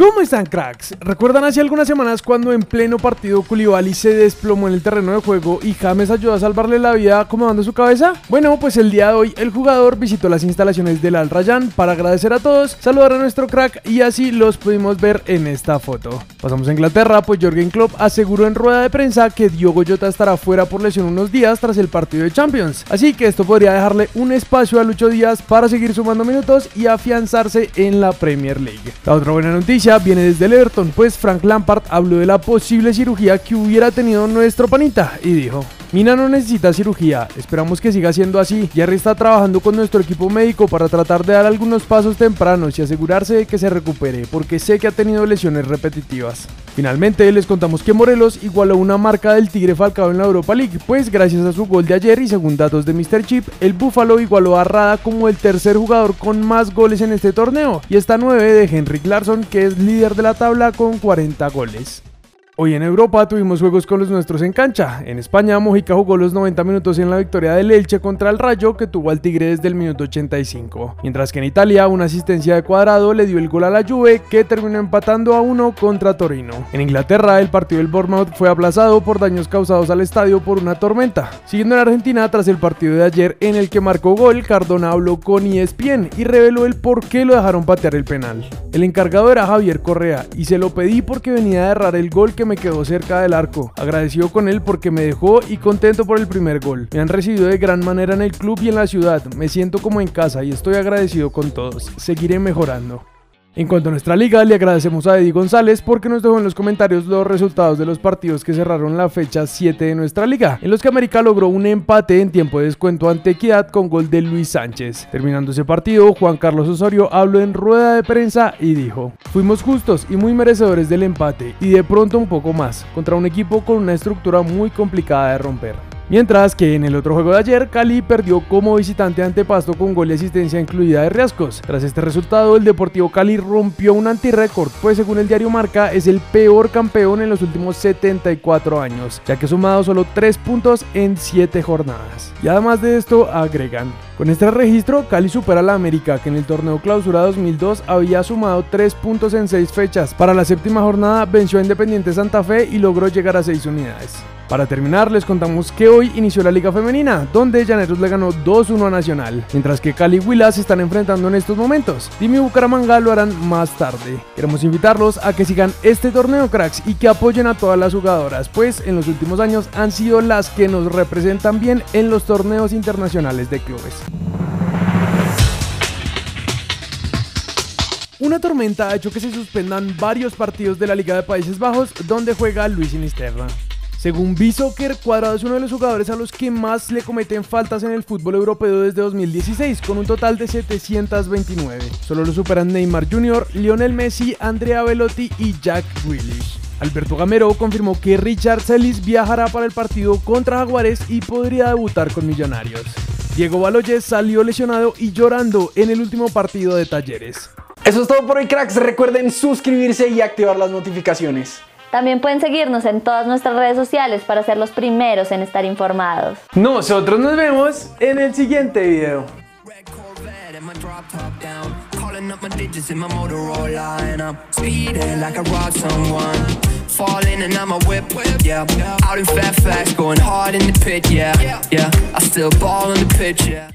¿Cómo están cracks? ¿Recuerdan hace algunas semanas cuando en pleno partido Koulibaly se desplomó en el terreno de juego y James ayudó a salvarle la vida acomodando su cabeza? Bueno, pues el día de hoy el jugador visitó las instalaciones del Al Rayyan para agradecer a todos, saludar a nuestro crack y así los pudimos ver en esta foto. Pasamos a Inglaterra, pues Jürgen Klopp aseguró en rueda de prensa que Diogo Jota estará fuera por lesión unos días tras el partido de Champions, así que esto podría dejarle un espacio a Lucho Díaz para seguir sumando minutos y afianzarse en la Premier League. La otra buena noticia viene desde el Everton, pues Frank Lampard habló de la posible cirugía que hubiera tenido nuestro panita y dijo, Mina no necesita cirugía, esperamos que siga siendo así. Jerry está trabajando con nuestro equipo médico para tratar de dar algunos pasos tempranos y asegurarse de que se recupere, porque sé que ha tenido lesiones repetitivas. Finalmente les contamos que Morelos igualó una marca del Tigre Falcao en la Europa League, pues gracias a su gol de ayer y según datos de Mr. Chip, el Búfalo igualó a Rada como el tercer jugador con más goles en este torneo y está 9 de Henrik Larsson que es líder de la tabla con 40 goles. Hoy en Europa tuvimos juegos con los nuestros en cancha. En España, Mojica jugó los 90 minutos en la victoria del Elche contra el Rayo, que tuvo al Tigre desde el minuto 85. Mientras que en Italia, una asistencia de cuadrado le dio el gol a la Juve, que terminó empatando a uno contra Torino. En Inglaterra, el partido del Bournemouth fue aplazado por daños causados al estadio por una tormenta. Siguiendo en Argentina, tras el partido de ayer en el que marcó gol, Cardona habló con ESPN y reveló el por qué lo dejaron patear el penal. El encargado era Javier Correa y se lo pedí porque venía a errar el gol que me quedó cerca del arco. Agradecido con él porque me dejó y contento por el primer gol. Me han recibido de gran manera en el club y en la ciudad. Me siento como en casa y estoy agradecido con todos. Seguiré mejorando. En cuanto a nuestra liga, le agradecemos a Eddie González porque nos dejó en los comentarios los resultados de los partidos que cerraron la fecha 7 de nuestra liga, en los que América logró un empate en tiempo de descuento ante Equidad con gol de Luis Sánchez. Terminando ese partido, Juan Carlos Osorio habló en rueda de prensa y dijo, fuimos justos y muy merecedores del empate y de pronto un poco más, contra un equipo con una estructura muy complicada de romper. Mientras que en el otro juego de ayer, Cali perdió como visitante ante Pasto con gol y asistencia incluida de Riascos. Tras este resultado, el Deportivo Cali rompió un antirécord, pues según el diario Marca es el peor campeón en los últimos 74 años, ya que ha sumado solo 3 puntos en 7 jornadas. Y además de esto, agregan, con este registro, Cali supera a la América, que en el torneo clausura 2002 había sumado 3 puntos en 6 fechas. Para la séptima jornada venció a Independiente Santa Fe y logró llegar a 6 unidades. Para terminar, les contamos que hoy inició la Liga Femenina, donde Llaneros le ganó 2-1 a Nacional, mientras que Cali y Huila se están enfrentando en estos momentos. Dimi y Bucaramanga lo harán más tarde. Queremos invitarlos a que sigan este torneo, cracks, y que apoyen a todas las jugadoras, pues en los últimos años han sido las que nos representan bien en los torneos internacionales de clubes. Una tormenta ha hecho que se suspendan varios partidos de la Liga de Países Bajos, donde juega Luis Sinisterra. Según B-Soccer, Cuadrado es uno de los jugadores a los que más le cometen faltas en el fútbol europeo desde 2016, con un total de 729. Solo lo superan Neymar Jr., Lionel Messi, Andrea Velotti y Jack Grealish. Alberto Gamero confirmó que Richard Celis viajará para el partido contra Jaguares y podría debutar con Millonarios. Diego Baloyes salió lesionado y llorando en el último partido de Talleres. Eso es todo por hoy, cracks. Recuerden suscribirse y activar las notificaciones. También pueden seguirnos en todas nuestras redes sociales para ser los primeros en estar informados. Nosotros nos vemos en el siguiente video. Falling and I'm a whip, yeah. Out in going hard in the pit, yeah, yeah. I still ball on the pitch, yeah.